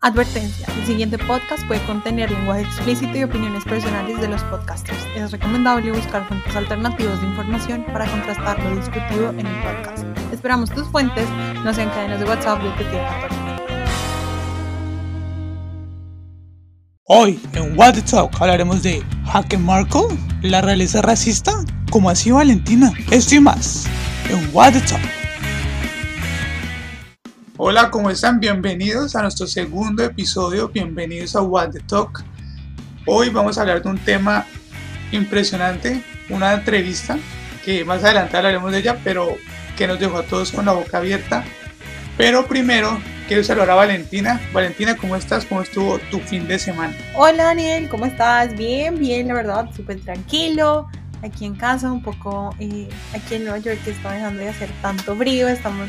Advertencia, el siguiente podcast puede contener lenguaje explícito y opiniones personales de los podcasters. Es recomendable buscar fuentes alternativas de información para contrastar lo discutido en el podcast. Esperamos tus fuentes no sean cadenas de WhatsApp de tu Hoy en What the Talk hablaremos de Jaque Markle, la realeza racista, como así Valentina, esto y más en What Talk. Hola, ¿cómo están? Bienvenidos a nuestro segundo episodio, bienvenidos a What the Talk. Hoy vamos a hablar de un tema impresionante, una entrevista que más adelante hablaremos de ella, pero que nos dejó a todos con la boca abierta. Pero primero quiero saludar a Valentina. Valentina, ¿cómo estás? ¿Cómo estuvo tu fin de semana? Hola Daniel, ¿cómo estás? Bien, bien, la verdad, súper tranquilo. Aquí en casa, un poco, eh, aquí en Nueva York, que está dejando de hacer tanto frío, estamos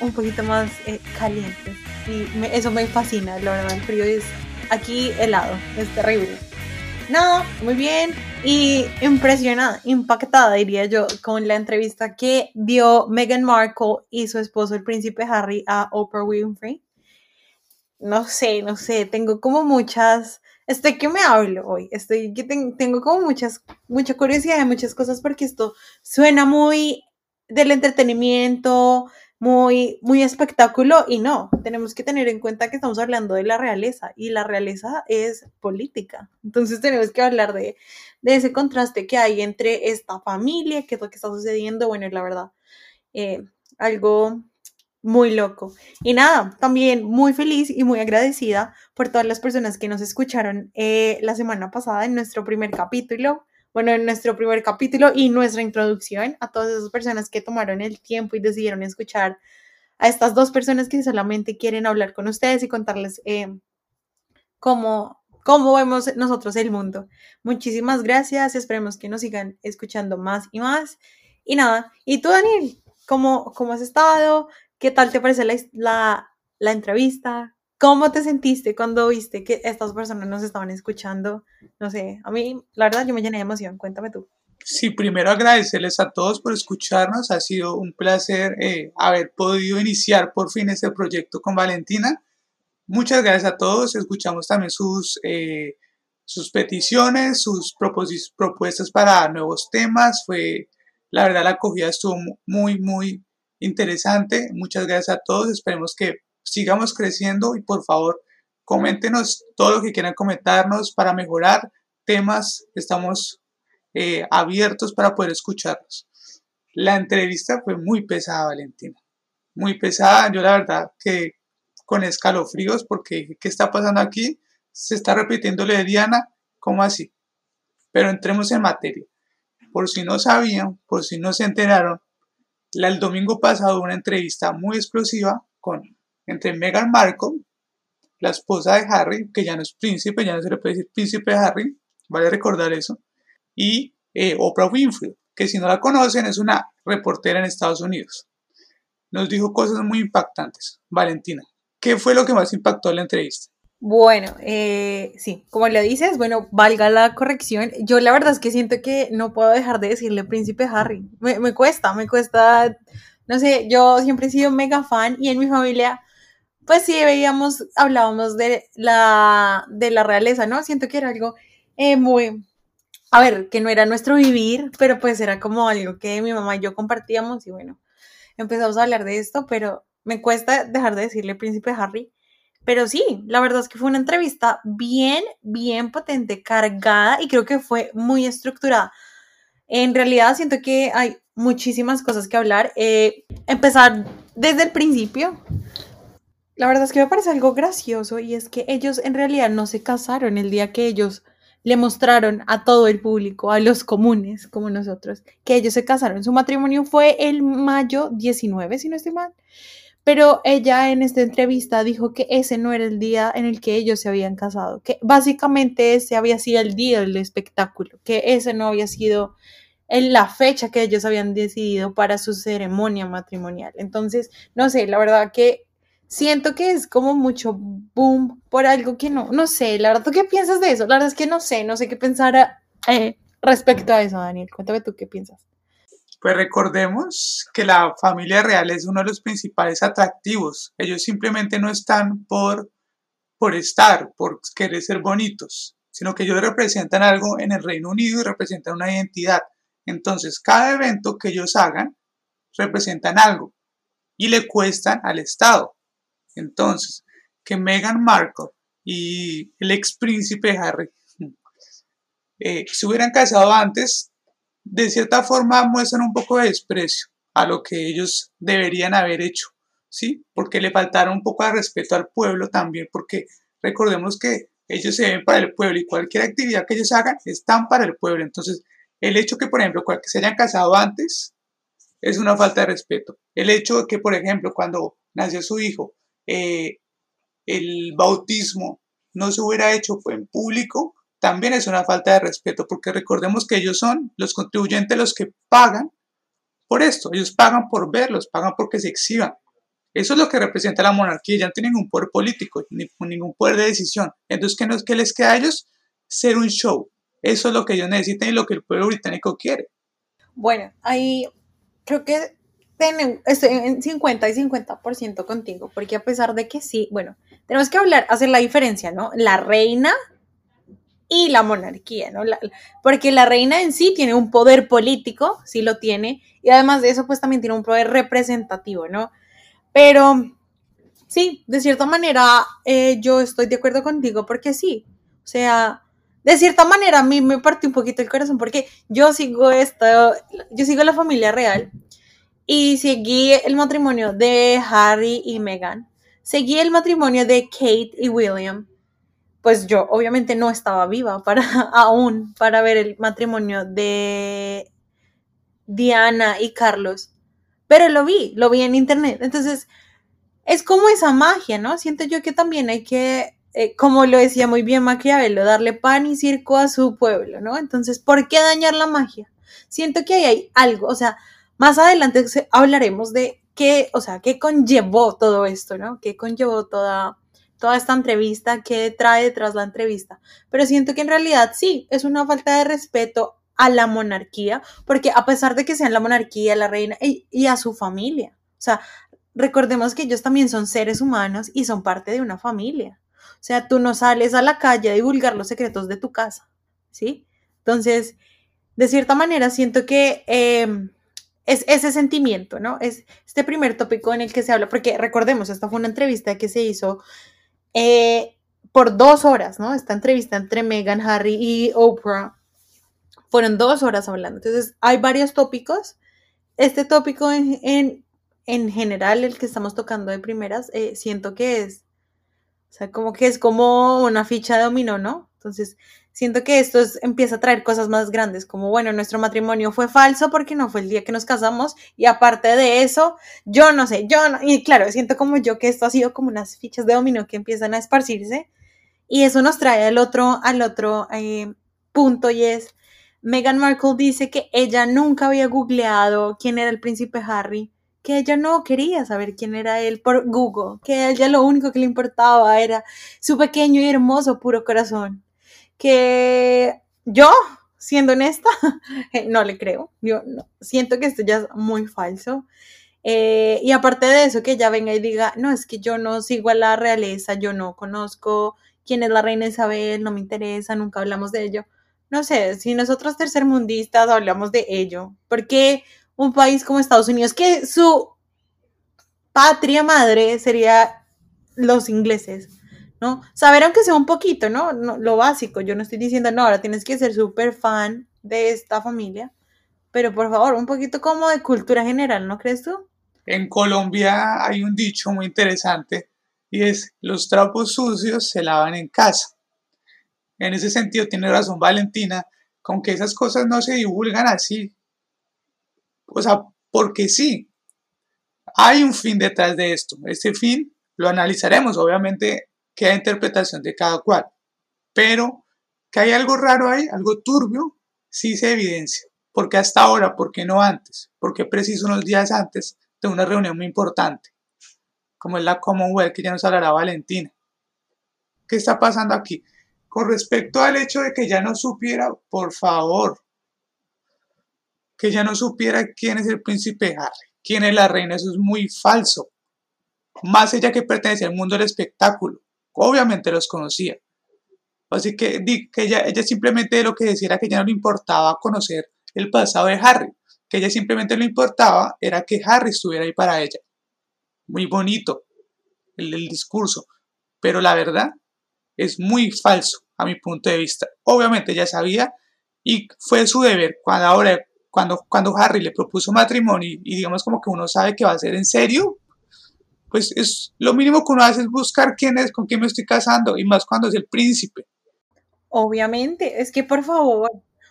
un poquito más eh, calientes. Y eso me fascina, la verdad, el frío es aquí helado, es terrible. Nada, muy bien y impresionada, impactada diría yo con la entrevista que dio Meghan Markle y su esposo el príncipe Harry a Oprah Winfrey. No sé, no sé, tengo como muchas, estoy que me hablo hoy, estoy que tengo como muchas, mucha curiosidad de muchas cosas porque esto suena muy del entretenimiento, muy, muy espectáculo y no, tenemos que tener en cuenta que estamos hablando de la realeza y la realeza es política. Entonces tenemos que hablar de, ese contraste que hay entre esta familia, qué es lo que está sucediendo, bueno, la verdad, eh, algo muy loco. Y nada, también muy feliz y muy agradecida por todas las personas que nos escucharon eh, la semana pasada en nuestro primer capítulo bueno, en nuestro primer capítulo y nuestra introducción a todas esas personas que tomaron el tiempo y decidieron escuchar a estas dos personas que solamente quieren hablar con ustedes y contarles eh, cómo, cómo vemos nosotros el mundo. Muchísimas gracias, esperemos que nos sigan escuchando más y más. Y nada, ¿y tú, Daniel? ¿Cómo, cómo has estado? ¿Qué tal te parece la, la, la entrevista? ¿Cómo te sentiste cuando viste que estas personas nos estaban escuchando? No sé, a mí, la verdad, yo me llené de emoción. Cuéntame tú. Sí, primero agradecerles a todos por escucharnos. Ha sido un placer eh, haber podido iniciar por fin este proyecto con Valentina. Muchas gracias a todos. Escuchamos también sus, eh, sus peticiones, sus propuestas para nuevos temas. Fue, la verdad, la acogida estuvo muy, muy interesante. Muchas gracias a todos. Esperemos que sigamos creciendo y por favor coméntenos todo lo que quieran comentarnos para mejorar temas. Estamos eh, abiertos para poder escucharlos. La entrevista fue muy pesada, Valentina. Muy pesada. Yo la verdad que con escalofríos porque ¿qué está pasando aquí? Se está repitiendo lo de Diana. ¿Cómo así? Pero entremos en materia. Por si no sabían, por si no se enteraron, el domingo pasado una entrevista muy explosiva con entre Meghan Markle, la esposa de Harry, que ya no es príncipe, ya no se le puede decir príncipe Harry, vale recordar eso, y eh, Oprah Winfrey, que si no la conocen es una reportera en Estados Unidos. Nos dijo cosas muy impactantes. Valentina, ¿qué fue lo que más impactó en la entrevista? Bueno, eh, sí, como le dices, bueno, valga la corrección. Yo la verdad es que siento que no puedo dejar de decirle príncipe Harry. Me, me cuesta, me cuesta, no sé, yo siempre he sido mega fan y en mi familia pues sí, veíamos, hablábamos de la, de la realeza, ¿no? Siento que era algo eh, muy, a ver, que no era nuestro vivir, pero pues era como algo que mi mamá y yo compartíamos y bueno, empezamos a hablar de esto, pero me cuesta dejar de decirle príncipe Harry. Pero sí, la verdad es que fue una entrevista bien, bien potente, cargada y creo que fue muy estructurada. En realidad siento que hay muchísimas cosas que hablar. Eh, empezar desde el principio, la verdad es que me parece algo gracioso y es que ellos en realidad no se casaron el día que ellos le mostraron a todo el público, a los comunes como nosotros, que ellos se casaron. Su matrimonio fue el mayo 19, si no estoy mal. Pero ella en esta entrevista dijo que ese no era el día en el que ellos se habían casado, que básicamente ese había sido el día del espectáculo, que ese no había sido en la fecha que ellos habían decidido para su ceremonia matrimonial. Entonces, no sé, la verdad que siento que es como mucho boom por algo que no, no sé, la verdad, ¿tú qué piensas de eso? La verdad es que no sé, no sé qué pensar eh, respecto a eso, Daniel. Cuéntame tú qué piensas. Pues recordemos que la familia real es uno de los principales atractivos. Ellos simplemente no están por por estar, por querer ser bonitos, sino que ellos representan algo en el Reino Unido y representan una identidad. Entonces, cada evento que ellos hagan representan algo y le cuestan al Estado. Entonces, que Meghan Markle y el ex príncipe Harry eh, se hubieran casado antes, de cierta forma muestran un poco de desprecio a lo que ellos deberían haber hecho, ¿sí? Porque le faltaron un poco de respeto al pueblo también, porque recordemos que ellos se ven para el pueblo y cualquier actividad que ellos hagan están para el pueblo. Entonces, el hecho que, por ejemplo, que se hayan casado antes es una falta de respeto. El hecho de que, por ejemplo, cuando nació su hijo, eh, el bautismo no se hubiera hecho en público, también es una falta de respeto, porque recordemos que ellos son los contribuyentes los que pagan por esto. Ellos pagan por verlos, pagan porque se exhiban. Eso es lo que representa la monarquía. Ya no tienen ningún poder político, ni ningún poder de decisión. Entonces, ¿qué, nos, qué les queda a ellos? Ser un show. Eso es lo que ellos necesitan y lo que el pueblo británico quiere. Bueno, ahí creo que estoy en 50 y 50% contigo, porque a pesar de que sí, bueno, tenemos que hablar, hacer la diferencia, ¿no? La reina y la monarquía, ¿no? porque la reina en sí tiene un poder político, sí lo tiene, y además de eso, pues también tiene un poder representativo, ¿no? Pero sí, de cierta manera, eh, yo estoy de acuerdo contigo, porque sí, o sea, de cierta manera a mí me partió un poquito el corazón, porque yo sigo esto, yo sigo la familia real, y seguí el matrimonio de Harry y Meghan, seguí el matrimonio de Kate y William, pues yo obviamente no estaba viva para aún para ver el matrimonio de Diana y Carlos, pero lo vi, lo vi en internet. Entonces, es como esa magia, ¿no? Siento yo que también hay que, eh, como lo decía muy bien Maquiavelo, darle pan y circo a su pueblo, ¿no? Entonces, ¿por qué dañar la magia? Siento que ahí hay algo, o sea, más adelante hablaremos de qué, o sea, qué conllevó todo esto, ¿no? ¿Qué conllevó toda toda esta entrevista, qué trae detrás la entrevista. Pero siento que en realidad sí, es una falta de respeto a la monarquía, porque a pesar de que sean la monarquía, la reina y, a su familia, o sea, recordemos que ellos también son seres humanos y son parte de una familia. O sea, tú no sales a la calle a divulgar los secretos de tu casa, ¿sí? Entonces, de cierta manera, siento que em, es ese sentimiento, ¿no? Es este primer tópico en el que se habla, porque recordemos, esta fue una entrevista que se hizo eh, por dos horas, ¿no? Esta entrevista entre Meghan, Harry y Oprah fueron dos horas hablando. Entonces, hay varios tópicos. Este tópico en, en, general, el que estamos tocando de primeras, eh, siento que es, o sea, como que es como una ficha de dominó, ¿no? Entonces, siento que esto empieza a traer cosas más grandes, como bueno, nuestro matrimonio fue falso porque no fue el día que nos casamos y aparte de eso, yo no sé, yo no, y claro, siento como yo que esto ha sido como unas fichas de dominó que empiezan a esparcirse y eso nos trae al otro, al otro eh, punto y es, Meghan Markle dice que ella nunca había googleado quién era el príncipe Harry, que ella no quería saber quién era él por Google, que a ella lo único que le importaba era su pequeño y hermoso puro corazón que yo, siendo honesta, no le creo. Yo siento que esto ya es muy falso. Eh, y aparte de eso, que ella venga y diga, no, es que yo no sigo a la realeza, yo no conozco quién es la reina Isabel, no me interesa, nunca hablamos de ello. No sé, si nosotros tercermundistas hablamos de ello, porque un país como Estados Unidos, que su patria madre sería los ingleses, ¿no? Saber aunque sea un poquito, ¿no? Lo básico, yo no estoy diciendo, no, ahora tienes que ser súper fan de esta familia, pero por favor, un poquito como de cultura general, ¿no crees tú? En Colombia hay un dicho muy interesante y es, los trapos sucios se lavan en casa. En ese sentido tiene razón Valentina, con que esas cosas no se divulgan así. O sea, porque sí, hay un fin detrás de esto. Este fin lo analizaremos, obviamente queda interpretación de cada cual. Pero que hay algo raro ahí, algo turbio, sí se evidencia. Porque hasta ahora, ¿por qué no antes? Porque preciso unos días antes de una reunión muy importante, como es la Commonwealth, que ya nos hablará Valentina. ¿Qué está pasando aquí? Con respecto al hecho de que ya no supiera, por favor, que ya no supiera quién es el príncipe Harry, quién es la reina, eso es muy falso. Más ella que pertenece al mundo del espectáculo obviamente los conocía. Así que, que ella, ella simplemente lo que decía era que ya no le importaba conocer el pasado de Harry, que ella simplemente le importaba era que Harry estuviera ahí para ella. Muy bonito el, discurso, pero la verdad es muy falso a mi punto de vista. Obviamente ella sabía y fue su deber cuando ahora cuando, cuando Harry le propuso matrimonio y digamos como que uno sabe que va a ser en serio, pues es lo mínimo que uno hace es buscar quién es, con quién me estoy casando y más cuando es el príncipe. Obviamente, es que por favor,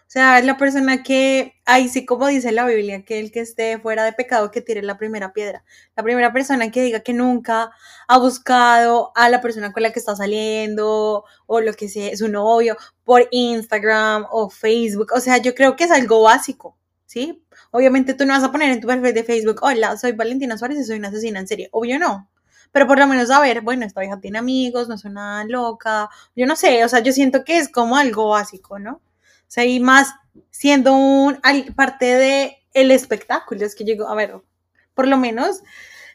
o sea, la persona que, ahí sí como dice la Biblia, que el que esté fuera de pecado que tire la primera piedra. La primera persona que diga que nunca ha buscado a la persona con la que está saliendo o lo que sea, su novio, por Instagram o Facebook. O sea, yo creo que es algo básico, ¿sí? Obviamente tú no vas a poner en tu perfil de Facebook, hola, soy Valentina Suárez y soy una asesina en serie. Obvio no. Pero por lo menos saber, bueno, esta hija tiene amigos, no es una loca, yo no sé, o sea, yo siento que es como algo básico, ¿no? O sea, y más siendo un parte de el espectáculo, es que llegó, a ver, por lo menos,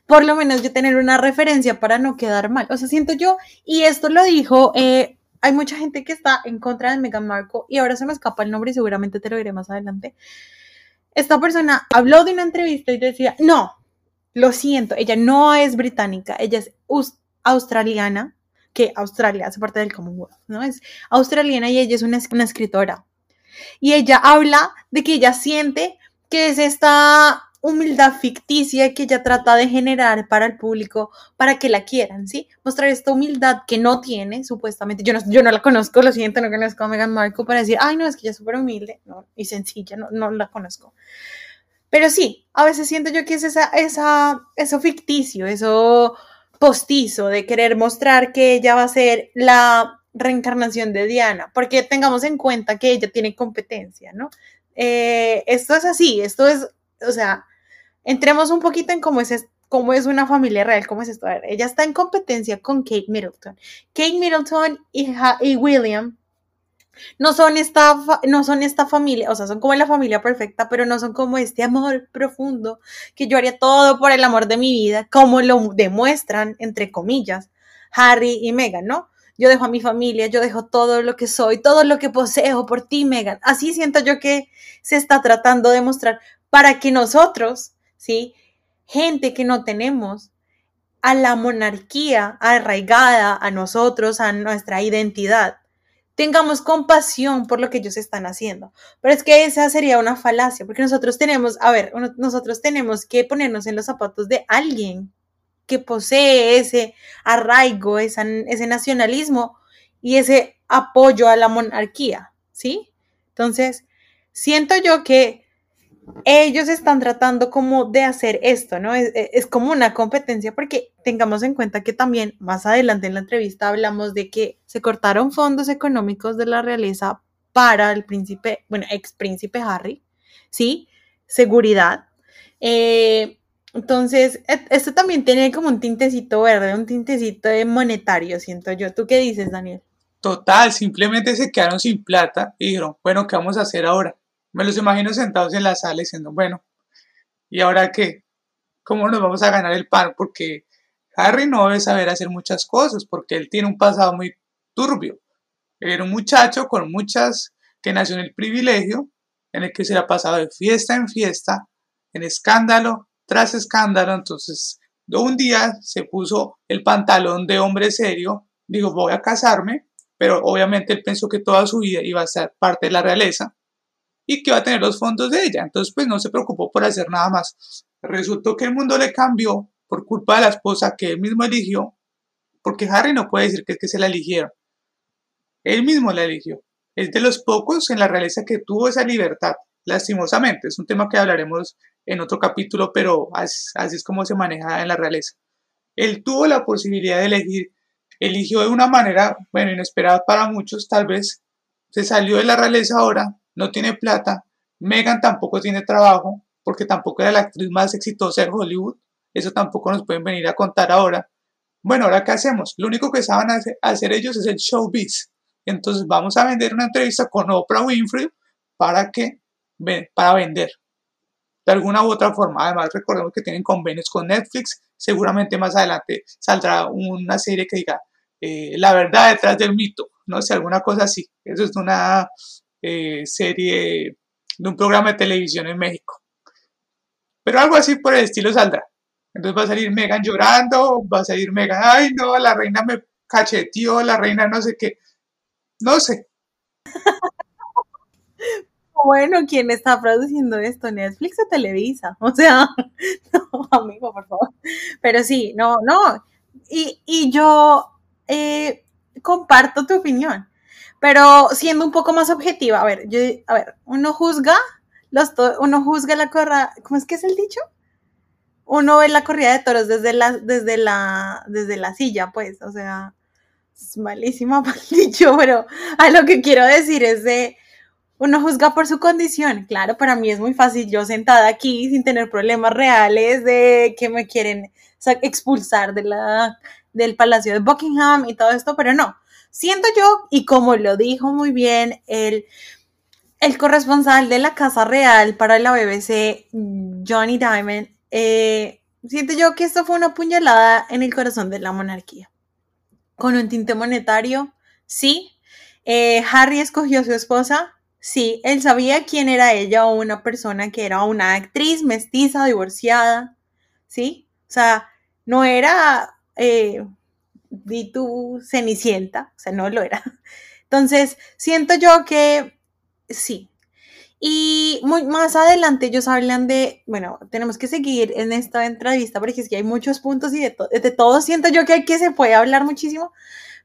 por lo menos yo tener una referencia para no quedar mal. O sea, siento yo, y esto lo dijo, eh, hay mucha gente que está en contra de Meghan Markle, y ahora se me escapa el nombre y seguramente te lo diré más adelante. Esta persona habló de una entrevista y decía, no, lo siento, ella no es británica, ella es us- australiana, que Australia hace parte del Commonwealth, ¿no? Es australiana y ella es una, una escritora. Y ella habla de que ella siente que es esta humildad ficticia que ella trata de generar para el público, para que la quieran, ¿sí? Mostrar esta humildad que no tiene, supuestamente. Yo no, yo no la conozco, lo siento, no conozco a Meghan Markle para decir, ay, no, es que ella es súper humilde no, y sencilla, no, no la conozco. Pero sí, a veces siento yo que es esa, esa, eso ficticio, eso postizo de querer mostrar que ella va a ser la reencarnación de Diana, porque tengamos en cuenta que ella tiene competencia, ¿no? Eh, esto es así, esto es, o sea, entremos un poquito en cómo es, cómo es una familia real, cómo es esto. A ver, ella está en competencia con Kate Middleton. Kate Middleton y, William no son esta, no son esta familia, o sea, son como la familia perfecta, pero no son como este amor profundo que yo haría todo por el amor de mi vida, como lo demuestran, entre comillas, Harry y Meghan, ¿no? Yo dejo a mi familia, yo dejo todo lo que soy, todo lo que poseo por ti, Meghan. Así siento yo que se está tratando de mostrar para que nosotros, ¿sí? Gente que no tenemos a la monarquía arraigada a nosotros, a nuestra identidad, tengamos compasión por lo que ellos están haciendo. Pero es que esa sería una falacia, porque nosotros tenemos, a ver, nosotros tenemos que ponernos en los zapatos de alguien que posee ese arraigo, ese nacionalismo y ese apoyo a la monarquía, ¿sí? Entonces, siento yo que ellos están tratando como de hacer esto, ¿no? Es, como una competencia porque tengamos en cuenta que también más adelante en la entrevista hablamos de que se cortaron fondos económicos de la realeza para el príncipe, bueno, ex príncipe Harry, ¿sí? Seguridad. Eh, entonces, esto también tiene como un tintecito verde, un tintecito de monetario, siento yo. ¿Tú qué dices, Daniel? Total, simplemente se quedaron sin plata y dijeron, bueno, ¿qué vamos a hacer ahora? Me los imagino sentados en la sala diciendo, bueno, ¿y ahora qué? ¿Cómo nos vamos a ganar el pan? Porque Harry no debe saber hacer muchas cosas, porque él tiene un pasado muy turbio. Era un muchacho con muchas, que nació en el privilegio, en el que se le ha pasado de fiesta en fiesta, en escándalo tras escándalo. Entonces, un día se puso el pantalón de hombre serio, dijo, voy a casarme, pero obviamente él pensó que toda su vida iba a ser parte de la realeza y que iba a tener los fondos de ella. Entonces, pues no se preocupó por hacer nada más. Resultó que el mundo le cambió por culpa de la esposa que él mismo eligió, porque Harry no puede decir que es que se la eligieron. Él mismo la eligió. Es de los pocos en la realeza que tuvo esa libertad, lastimosamente. Es un tema que hablaremos en otro capítulo, pero así, así es como se maneja en la realeza. Él tuvo la posibilidad de elegir, eligió de una manera, bueno, inesperada para muchos, tal vez. Se salió de la realeza ahora, no tiene plata. Megan tampoco tiene trabajo, porque tampoco era la actriz más exitosa de Hollywood. Eso tampoco nos pueden venir a contar ahora. Bueno, ahora qué hacemos? Lo único que saben hacer, ellos es el showbiz. Entonces vamos a vender una entrevista con Oprah Winfrey para que para vender de alguna u otra forma. Además, recordemos que tienen convenios con Netflix. Seguramente más adelante saldrá una serie que diga eh, la verdad detrás del mito, no sé, alguna cosa así. Eso es una eh, serie de un programa de televisión en México. Pero algo así por el estilo saldrá. Entonces va a salir Megan llorando, va a salir Megan, ay no, la reina me cacheteó, la reina no sé qué. No sé. Bueno, ¿quién está produciendo esto? ¿Netflix o Televisa? O sea, no, amigo, por favor. Pero sí, no, no. Y, y yo eh, comparto tu opinión, pero siendo un poco más objetiva, a ver, yo, a ver, uno juzga, los uno juzga la corra, ¿cómo es que es el dicho? Uno ve la corrida de toros desde la, desde la, desde la silla, pues, o sea, es malísimo el dicho, pero a lo que quiero decir es de, uno juzga por su condición. Claro, para mí es muy fácil yo sentada aquí sin tener problemas reales de que me quieren expulsar de la, del Palacio de Buckingham y todo esto, pero no. Siento yo, y como lo dijo muy bien el, el corresponsal de la Casa Real para la BBC, Johnny Diamond, eh, siento yo que esto fue una puñalada en el corazón de la monarquía. Con un tinte monetario, sí. Eh, Harry escogió a su esposa, sí. Él sabía quién era ella o una persona que era una actriz mestiza, divorciada, sí. O sea, no era eh, vi tu Cenicienta, o sea, no lo era. Entonces, siento yo que sí. Y muy, más adelante ellos hablan de, bueno, tenemos que seguir en esta entrevista porque es que hay muchos puntos y de, de todo siento yo que, hay que se puede hablar muchísimo,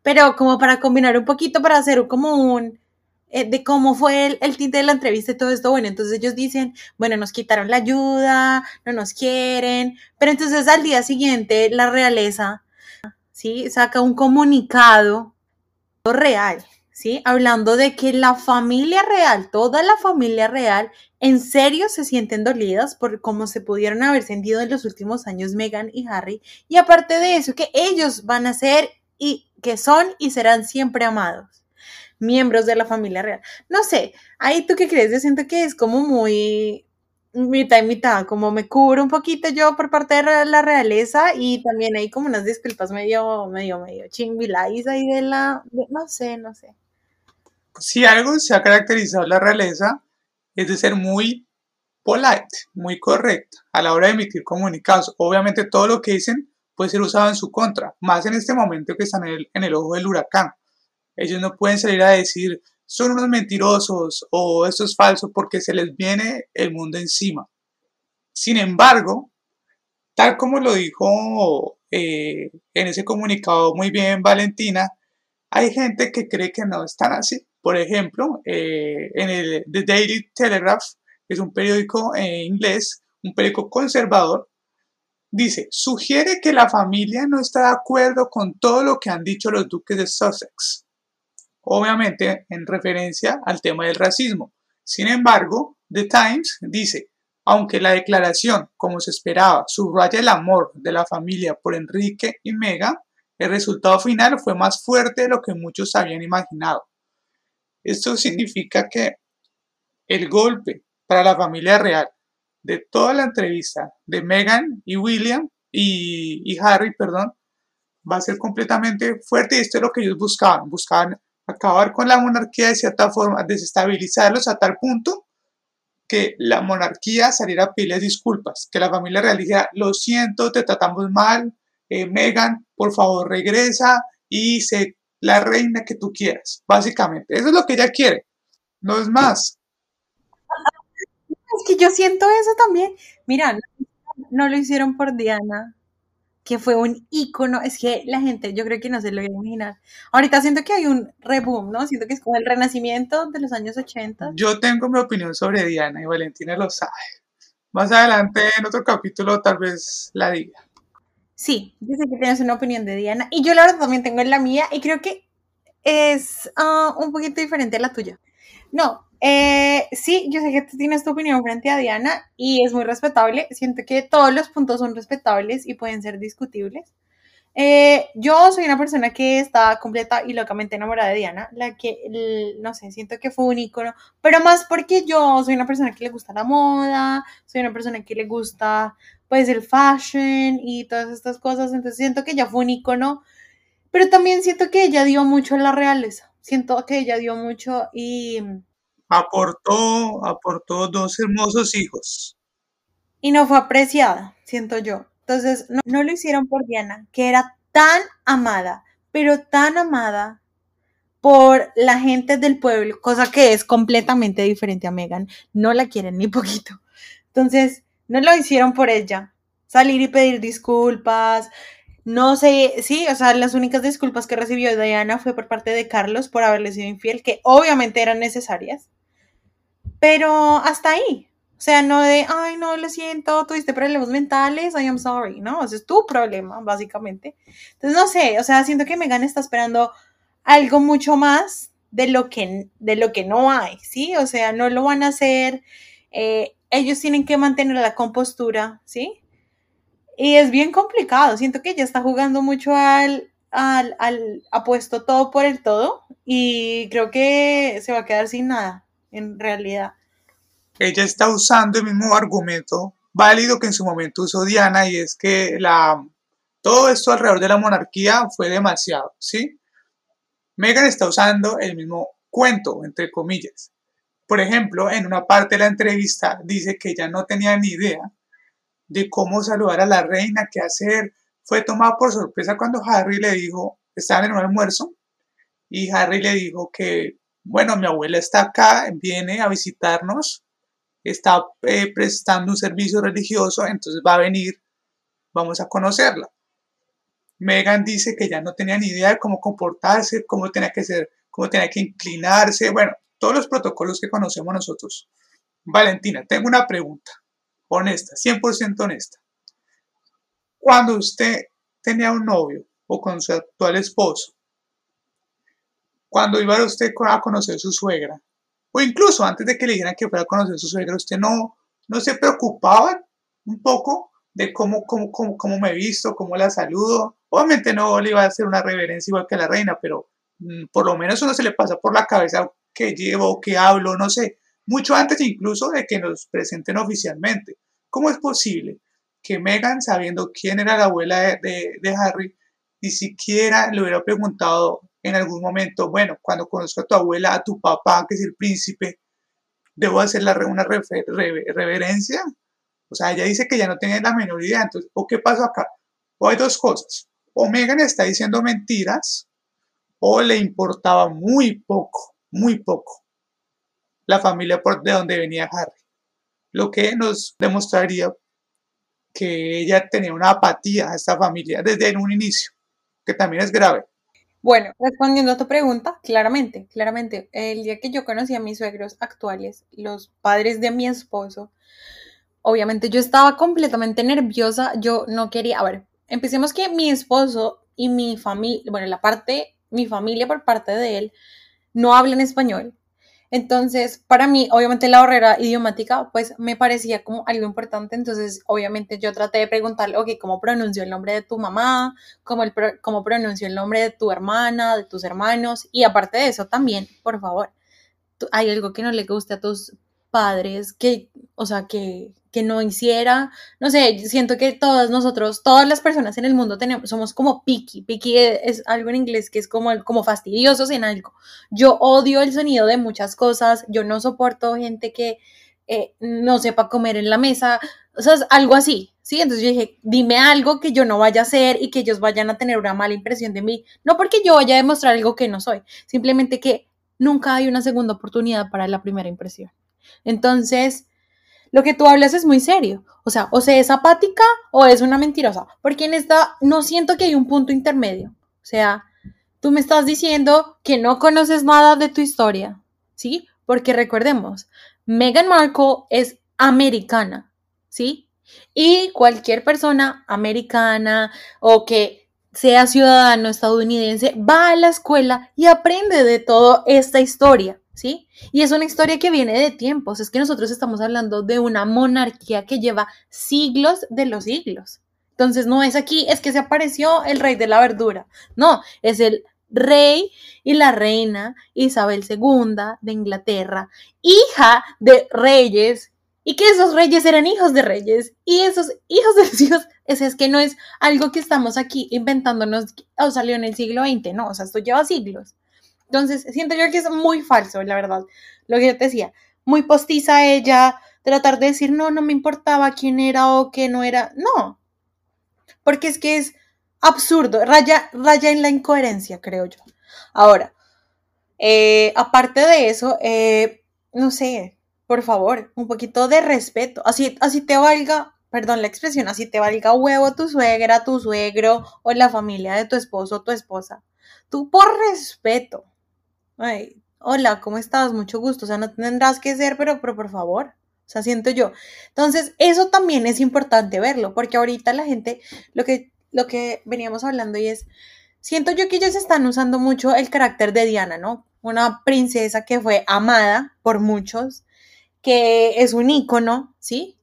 pero como para combinar un poquito, para hacer como un, eh, de cómo fue el, el, tinte de la entrevista y todo esto. Bueno, entonces ellos dicen, bueno, nos quitaron la ayuda, no nos quieren, pero entonces al día siguiente la realeza ¿sí? Saca un comunicado real, ¿sí? Hablando de que la familia real, toda la familia real, en serio se sienten dolidas por cómo se pudieron haber sentido en los últimos años Meghan y Harry. Y aparte de eso, que ellos van a ser y que son y serán siempre amados miembros de la familia real. No sé, ahí tú qué crees, yo siento que es como muy mitad y mitad, como me cubro un poquito yo por parte de la realeza y también hay como unas disculpas medio, medio, medio chingvilais ahí de la, no sé, no sé. Si algo se ha caracterizado la realeza es de ser muy polite, muy correcta a la hora de emitir comunicados. Obviamente todo lo que dicen puede ser usado en su contra, más en este momento que están en el, en el ojo del huracán. Ellos no pueden salir a decir, son unos mentirosos o esto es falso porque se les viene el mundo encima. Sin embargo, tal como lo dijo eh, en ese comunicado muy bien Valentina, hay gente que cree que no están así. Por ejemplo, eh, en el The Daily Telegraph, que es un periódico en inglés, un periódico conservador, dice, sugiere que la familia no está de acuerdo con todo lo que han dicho los duques de Sussex obviamente en referencia al tema del racismo. Sin embargo, The Times dice, aunque la declaración, como se esperaba, subraya el amor de la familia por Enrique y Meghan, el resultado final fue más fuerte de lo que muchos habían imaginado. Esto significa que el golpe para la familia real de toda la entrevista de Meghan y William y, y Harry, perdón, va a ser completamente fuerte y esto es lo que ellos buscaban. Buscaban acabar con la monarquía de cierta forma, desestabilizarlos a tal punto que la monarquía saliera a pedirles disculpas, que la familia real dijera, lo siento, te tratamos mal, eh, Megan, por favor regresa y sé la reina que tú quieras, básicamente. Eso es lo que ella quiere, no es más. Es que yo siento eso también. Mira, no lo hicieron por Diana, que fue un ícono, es que la gente, yo creo que no se lo iba a imaginar. Ahorita siento que hay un reboom, ¿no? Siento que es como el renacimiento de los años 80. Yo tengo mi opinión sobre Diana y Valentina lo sabe. Más adelante en otro capítulo tal vez la diga. Sí, dice que tienes una opinión de Diana y yo la verdad también tengo la mía y creo que es ah, un poquito diferente a la tuya. No, eh, sí, yo sé que tú tienes tu opinión frente a Diana y es muy respetable. Siento que todos los puntos son respetables y pueden ser discutibles. Eh, yo soy una persona que está completa y locamente enamorada de Diana, la que, no sé, siento que fue un icono, pero más porque yo soy una persona que le gusta la moda, soy una persona que le gusta, pues, el fashion y todas estas cosas, entonces siento que ya fue un icono Pero también siento que ella dio mucho a la realeza. Siento que ella dio mucho y... Aportó, aportó dos hermosos hijos. Y no fue apreciada, siento yo. Entonces, no, no lo hicieron por Diana, que era tan amada, pero tan amada por la gente del pueblo, cosa que es completamente diferente a Megan. No la quieren ni poquito. Entonces, no lo hicieron por ella. Salir y pedir disculpas. No sé, sí, o sea, las únicas disculpas que recibió Diana fue por parte de Carlos por haberle sido infiel, que obviamente eran necesarias. Pero hasta ahí. O sea, no de, ay, no, lo siento, tuviste problemas mentales, I am sorry, ¿no? Ese es tu problema, básicamente. Entonces, no sé, o sea, siento que Megan está esperando algo mucho más de lo que, de lo que no hay, ¿sí? O sea, no lo van a hacer. Eh, ellos tienen que mantener la compostura, ¿sí? Y es bien complicado. Siento que ella está jugando mucho al, al, al apuesto todo por el todo y creo que se va a quedar sin nada, en realidad. Ella está usando el mismo argumento válido que en su momento usó Diana y es que la, todo esto alrededor de la monarquía fue demasiado, ¿sí? Megan está usando el mismo cuento, entre comillas. Por ejemplo, en una parte de la entrevista dice que ella no tenía ni idea de cómo saludar a la reina, qué hacer. Fue tomada por sorpresa cuando Harry le dijo, estaban en un almuerzo, y Harry le dijo que, bueno, mi abuela está acá, viene a visitarnos, está eh, prestando un servicio religioso, entonces va a venir, vamos a conocerla. Megan dice que ya no tenía ni idea de cómo comportarse, cómo tenía que ser, cómo tenía que inclinarse, bueno, todos los protocolos que conocemos nosotros. Valentina, tengo una pregunta, honesta, 100% honesta. Cuando usted tenía un novio o con su actual esposo, cuando iba usted a conocer a su suegra, o incluso antes de que le dijeran que fuera a conocer a su suegra, usted no, no se preocupaba un poco de cómo, cómo, cómo, cómo me he visto, cómo la saludo, Obviamente no le iba a hacer una reverencia igual que a la reina, pero mm, por lo menos uno se le pasa por la cabeza que llevo, que hablo, no sé, mucho antes incluso de que nos presenten oficialmente. ¿Cómo es posible que Meghan, sabiendo quién era la abuela de, de, Harry, ni siquiera le hubiera preguntado en algún momento, bueno, cuando conozco a tu abuela, a tu papá, que es el príncipe, ¿debo hacerle una reverencia? O sea, ella dice que ya no tiene la menor idea. Entonces, ¿o qué pasó acá? O hay dos cosas o Megan está diciendo mentiras o le importaba muy poco, muy poco la familia por de donde venía Harry. Lo que nos demostraría que ella tenía una apatía a esta familia desde un inicio, que también es grave. Bueno, respondiendo a tu pregunta, claramente, claramente, el día que yo conocí a mis suegros actuales, los padres de mi esposo, obviamente yo estaba completamente nerviosa, yo no quería, a ver, Empecemos que mi esposo y mi familia, bueno, la parte, mi familia por parte de él, no hablan español. Entonces, para mí, obviamente la barrera idiomática, pues me parecía como algo importante. Entonces, obviamente yo traté de preguntarle, ok, ¿cómo pronunció el nombre de tu mamá? ¿Cómo, el, pronunció el nombre de tu hermana, de tus hermanos? Y aparte de eso, también, por favor, hay algo que no le guste a tus padres, que, o sea, que, que no hiciera, no sé, siento que todas nosotros, todas las personas en el mundo tenemos, somos como picky, picky es, algo en inglés que es como, como fastidiosos en algo. Yo odio el sonido de muchas cosas, yo no soporto gente que eh, no sepa comer en la mesa, o sea, algo así, ¿sí? Entonces yo dije, dime algo que yo no vaya a hacer y que ellos vayan a tener una mala impresión de mí, no porque yo vaya a demostrar algo que no soy, simplemente que nunca hay una segunda oportunidad para la primera impresión. Entonces, lo que tú hablas es muy serio. O sea, o se es apática o es una mentirosa. Porque en esta no siento que hay un punto intermedio. O sea, tú me estás diciendo que no conoces nada de tu historia. ¿Sí? Porque recordemos, Meghan Markle es americana. ¿Sí? Y cualquier persona americana o que sea ciudadano estadounidense va a la escuela y aprende de toda esta historia. ¿Sí? Y es una historia que viene de tiempos, es que nosotros estamos hablando de una monarquía que lleva siglos de los siglos. Entonces no es aquí, es que se apareció el rey de la verdura, no, es el rey y la reina Isabel II de Inglaterra, hija de reyes y que esos reyes eran hijos de reyes y esos hijos de los hijos, ese es que no es algo que estamos aquí inventándonos o salió en el siglo XX, no, o sea, esto lleva siglos. Entonces, siento yo que es muy falso, la verdad, lo que yo te decía, muy postiza ella, tratar de decir, no, no me importaba quién era o qué no era, no, porque es que es absurdo, raya, raya en la incoherencia, creo yo. Ahora, eh, aparte de eso, eh, no sé, por favor, un poquito de respeto. Así, así te valga, perdón la expresión, así te valga huevo tu suegra, tu suegro o la familia de tu esposo o tu esposa. Tú por respeto. Ay, hola, ¿cómo estás? Mucho gusto. O sea, no tendrás que ser, pero, pero por favor. O sea, siento yo. Entonces, eso también es importante verlo, porque ahorita la gente, lo que, lo que veníamos hablando y es, siento yo que ellos están usando mucho el carácter de Diana, ¿no? Una princesa que fue amada por muchos, que es un ícono, ¿sí?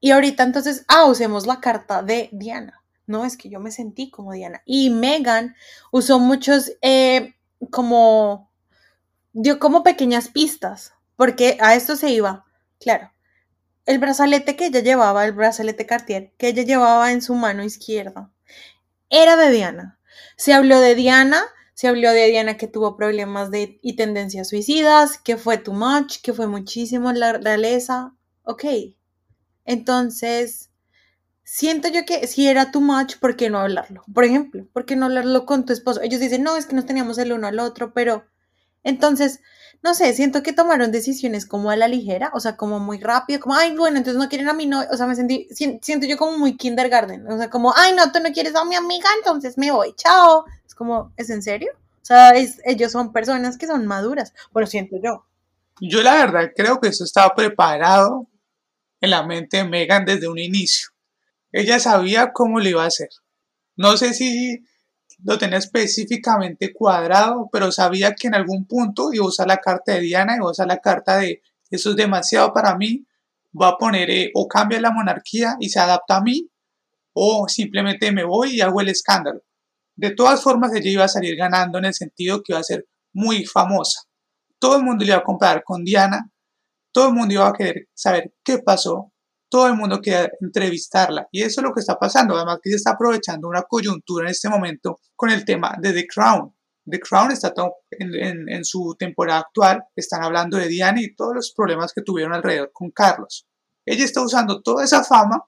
Y ahorita entonces, ah, usemos la carta de Diana. No, es que yo me sentí como Diana. Y Megan usó muchos, eh, como, dio como pequeñas pistas, porque a esto se iba, claro. El brazalete que ella llevaba, el brazalete Cartier, que ella llevaba en su mano izquierda, era de Diana. Se habló de Diana se habló de Diana que tuvo problemas de, y tendencias suicidas, que fue too much, que fue muchísimo la realeza. Ok. Entonces, siento yo que si era too much, ¿por qué no hablarlo? Por ejemplo, ¿por qué no hablarlo con tu esposo? Ellos dicen, no, es que nos teníamos el uno al otro, pero entonces, no sé, siento que tomaron decisiones como a la ligera, o sea, como muy rápido, como, ay, bueno, entonces no quieren a mi no, o sea, me sentí, siento yo como muy kindergarten, o sea, como, ay, no, tú no quieres a mi amiga, entonces me voy, chao. Es como, ¿es en serio? O sea, ellos son personas que son maduras, bueno, siento yo. Yo la verdad creo que eso estaba preparado en la mente de Megan desde un inicio. Ella sabía cómo lo iba a hacer. No sé si lo tenía específicamente cuadrado, pero sabía que en algún punto iba a usar la carta de Diana, iba a usar la carta de eso es demasiado para mí, va a poner eh, o cambia la monarquía y se adapta a mí, o simplemente me voy y hago el escándalo. De todas formas, ella iba a salir ganando en el sentido que iba a ser muy famosa. Todo el mundo le iba a comprar con Diana, todo el mundo iba a querer saber qué pasó, todo el mundo quería entrevistarla. Y eso es lo que está pasando. Además que está aprovechando una coyuntura en este momento con el tema de The Crown. The Crown está en, en, su temporada actual, están hablando de Diana y todos los problemas que tuvieron alrededor con Carlos. Ella está usando toda esa fama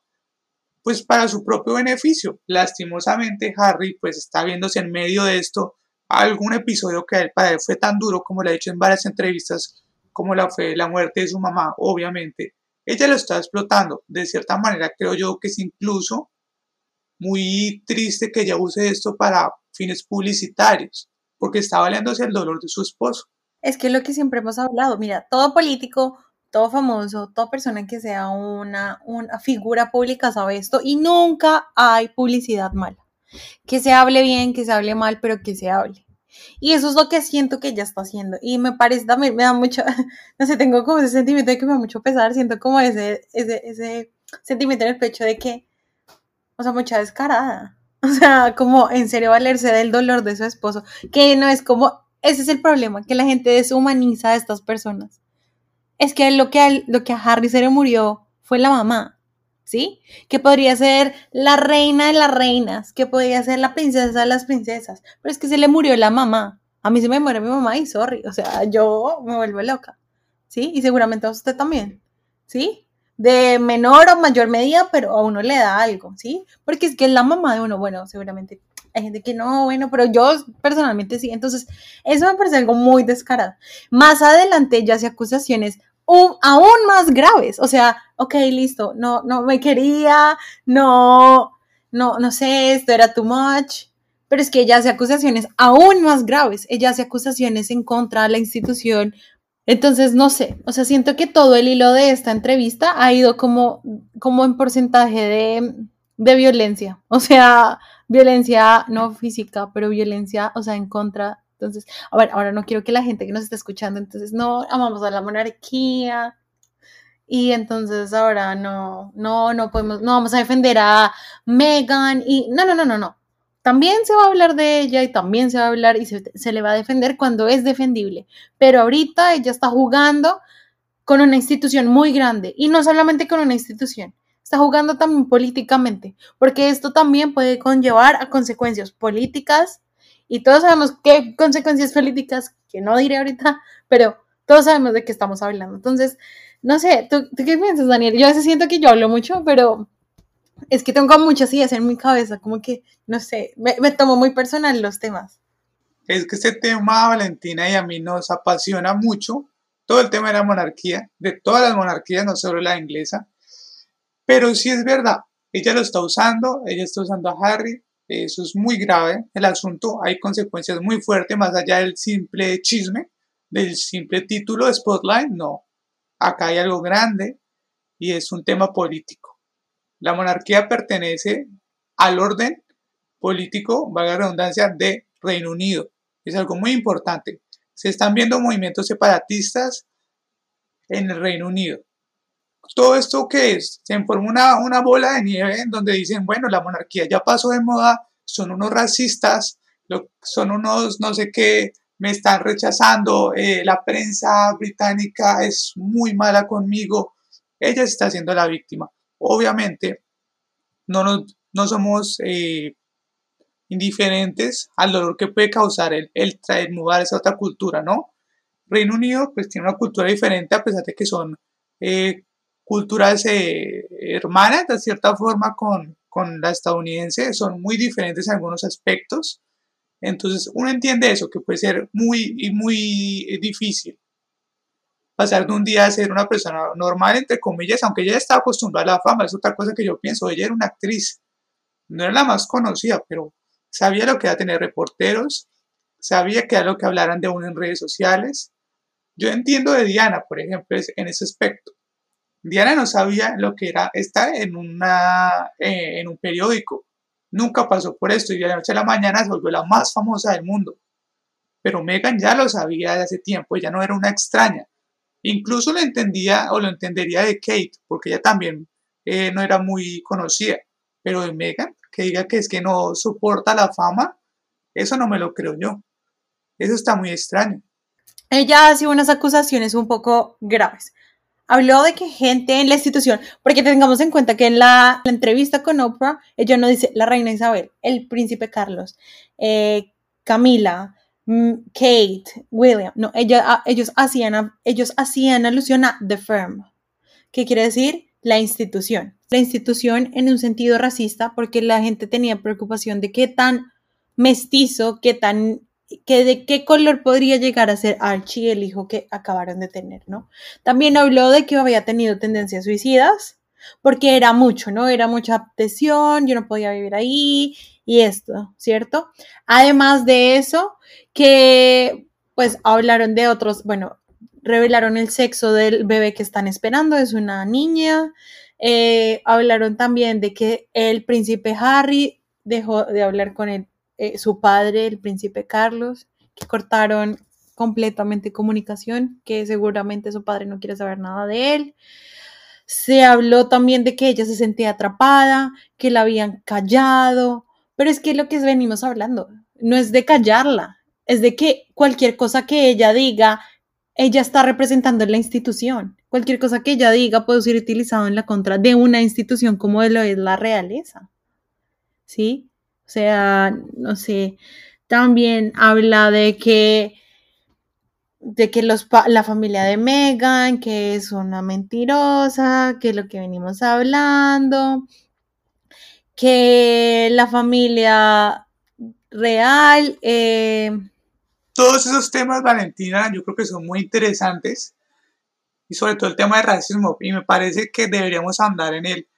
pues para su propio beneficio. Lastimosamente Harry pues está viéndose en medio de esto algún episodio que él, para él fue tan duro como le ha dicho en varias entrevistas como la fue la muerte de su mamá, obviamente ella lo está explotando. De cierta manera, creo yo que es incluso muy triste que ella use esto para fines publicitarios, porque está valiéndose el dolor de su esposo. Es que lo que siempre hemos hablado, mira, todo político, todo famoso, toda persona que sea una, una figura pública sabe esto y nunca hay publicidad mala. Que se hable bien, que se hable mal, pero que se hable. Y eso es lo que siento que ella está haciendo. Y me parece también, me da mucho, no sé, tengo como ese sentimiento de que me da mucho pesar, siento como ese, ese, ese sentimiento en el pecho de que, o sea, mucha descarada. O sea, como en serio valerse del dolor de su esposo, que no es como, ese es el problema, que la gente deshumaniza a estas personas. Es que lo que lo que a Harry se le murió fue la mamá. ¿Sí? Que podría ser la reina de las reinas, que podría ser la princesa de las princesas, pero es que se le murió la mamá. A mí se me muere mi mamá y sorry, o sea, yo me vuelvo loca, ¿sí? Y seguramente a usted también, ¿sí? De menor o mayor medida, pero a uno le da algo, ¿sí? Porque es que es la mamá de uno, bueno, seguramente hay gente que no, bueno, pero yo personalmente sí. Entonces, eso me parece algo muy descarado. Más adelante ya hace acusaciones aún más graves. O sea, ok, listo, no, no me quería, no, no, no sé, esto era too much. Pero es que ella hace acusaciones aún más graves. Ella hace acusaciones en contra de la institución. Entonces, no sé, o sea, siento que todo el hilo de esta entrevista ha ido como, como en porcentaje de, de violencia. O sea, violencia no física, pero violencia, o sea, en contra entonces, a ver, ahora no quiero que la gente que nos esté escuchando, entonces no amamos a la monarquía. Y entonces ahora no, no, no podemos, no vamos a defender a Megan y no, no, no, no, no. También se va a hablar de ella y también se va a hablar y se, se le va a defender cuando es defendible. Pero ahorita ella está jugando con una institución muy grande y no solamente con una institución, está jugando también políticamente, porque esto también puede conllevar a consecuencias políticas y todos sabemos qué consecuencias políticas, que no diré ahorita, pero todos sabemos de qué estamos hablando. Entonces, no sé, ¿tú, qué piensas, Daniel? Yo a veces siento que yo hablo mucho, pero es que tengo muchas ideas en mi cabeza, como que, no sé, me, me tomo muy personal los temas. Es que este tema, Valentina, y a mí nos apasiona mucho todo el tema de la monarquía, de todas las monarquías, no solo la inglesa. Pero sí es verdad, ella lo está usando, ella está usando a Harry, eso es muy grave, el asunto, hay consecuencias muy fuertes más allá del simple chisme, del simple título de Spotlight, no, acá hay algo grande y es un tema político. La monarquía pertenece al orden político, valga la redundancia, de Reino Unido. Es algo muy importante se están viendo movimientos separatistas en el Reino Unido. Todo esto que es, se forma una, una bola de nieve en donde dicen, bueno, la monarquía ya pasó de moda, son unos racistas, son unos no sé qué, me están rechazando, eh, la prensa británica es muy mala conmigo, ella está siendo la víctima. Obviamente, no, no somos eh, indiferentes al dolor que puede causar el, el traer mudar esa otra cultura, ¿no? Reino Unido pues tiene una cultura diferente a pesar de que son eh, culturas hermanas de cierta forma con, con la estadounidense, son muy diferentes en algunos aspectos. Entonces uno entiende eso, que puede ser muy, muy difícil pasar de un día a ser una persona normal, entre comillas, aunque ella está acostumbrada a la fama, es otra cosa que yo pienso, ella era una actriz, no era la más conocida, pero sabía lo que era tener reporteros, sabía que era lo que hablaran de uno en redes sociales. Yo entiendo de Diana, por ejemplo, en ese aspecto. Diana no sabía lo que era estar en, una, eh, en un periódico. Nunca pasó por esto y de la noche a la mañana se volvió la más famosa del mundo. Pero Megan ya lo sabía de hace tiempo, ella no era una extraña. Incluso lo entendía o lo entendería de Kate, porque ella también eh, no era muy conocida. Pero de Megan, que diga que es que no soporta la fama, eso no me lo creo yo. Eso está muy extraño. Ella hace unas acusaciones un poco graves. Habló de que gente en la institución, porque tengamos en cuenta que en la, entrevista con Oprah, ella no dice la reina Isabel, el príncipe Carlos, eh, Camila, mm, Kate, William, no, ella, ah, ellos, hacían, ellos hacían alusión a The Firm. ¿Qué quiere decir? La institución la institución en un sentido racista porque la gente tenía preocupación de qué tan mestizo, qué tan que de qué color podría llegar a ser Archie, el hijo que acabaron de tener, ¿no? También habló de que había tenido tendencias suicidas, porque era mucho, ¿no? Era mucha obsesión, yo no podía vivir ahí y esto, ¿cierto? Además de eso, que pues hablaron de otros, bueno, revelaron el sexo del bebé que están esperando, es una niña, eh, hablaron también de que el príncipe Harry dejó de hablar con eh, su padre, el príncipe Carlos, que cortaron completamente comunicación, que seguramente su padre no quiere saber nada de él. Se habló también de que ella se sentía atrapada, que la habían callado, pero es que lo que venimos hablando no es de callarla, es de que cualquier cosa que ella diga, ella está representando la institución cualquier cosa que ella diga puede ser utilizado en la contra de una institución como lo es la realeza. ¿Sí? O sea, no sé, también habla de que de que los, la familia de Megan, que es una mentirosa, que es lo que venimos hablando, que la familia real... Eh, Todos esos temas, Valentina, yo creo que son muy interesantes y sobre todo el tema de racismo. Y me parece que deberíamos andar en él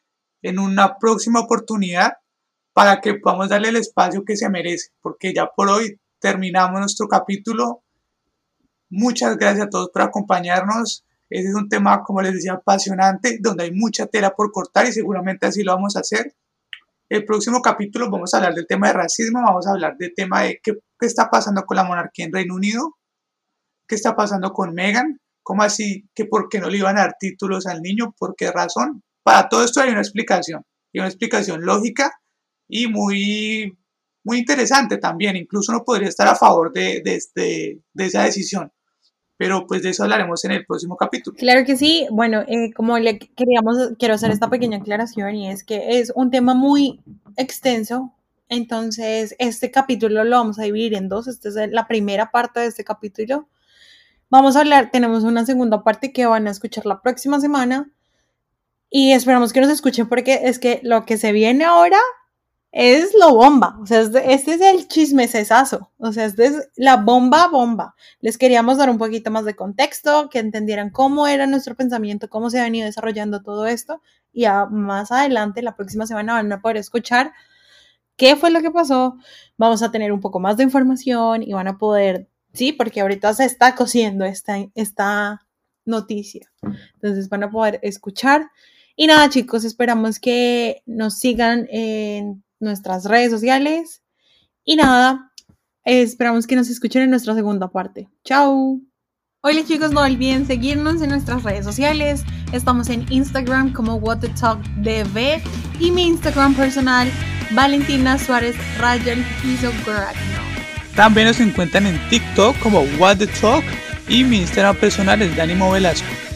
en una próxima oportunidad para que podamos darle el espacio que se merece, porque ya por hoy terminamos nuestro capítulo. Muchas gracias a todos por acompañarnos. Ese es un tema, como les decía, apasionante, donde hay mucha tela por cortar y seguramente así lo vamos a hacer. El próximo capítulo vamos a hablar del tema de racismo, vamos a hablar del tema de qué, qué está pasando con la monarquía en Reino Unido, qué está pasando con Meghan, ¿Cómo así? ¿Que por qué no le iban a dar títulos al niño? ¿Por qué razón? Para todo esto hay una explicación, y una explicación lógica y muy, muy interesante también. Incluso uno podría estar a favor de, de, este, de esa decisión. pero pues de eso hablaremos en el próximo capítulo. Claro que sí. Bueno, eh, como le queríamos, quiero hacer esta pequeña aclaración y es que es un tema muy extenso. Entonces, este capítulo lo vamos a dividir en dos. Esta es la primera parte de este capítulo. Vamos a hablar, tenemos una segunda parte que van a escuchar la próxima semana. Y esperamos que nos escuchen porque es que lo que se viene ahora es lo bomba, o sea, este es el chismecesazo, o sea, este es la bomba bomba. Les queríamos dar un poquito más de contexto, que entendieran cómo era nuestro pensamiento, cómo se ha venido desarrollando todo esto, y más adelante, la próxima semana, van a poder escuchar qué fue lo que pasó, vamos a tener un poco más de información y van a poder, sí, porque ahorita se está cosiendo esta, esta noticia, entonces van a poder escuchar. Y nada, chicos, esperamos que nos sigan en nuestras redes sociales. Y nada, esperamos que nos escuchen en nuestra segunda parte. Chao. Hola chicos, no olviden seguirnos en nuestras redes sociales. Estamos en Instagram como What the Talk DV y mi Instagram personal Valentina Suárez Rayal Piso También nos encuentran en TikTok como What the Talk y mi Instagram personal es Dani Velasco.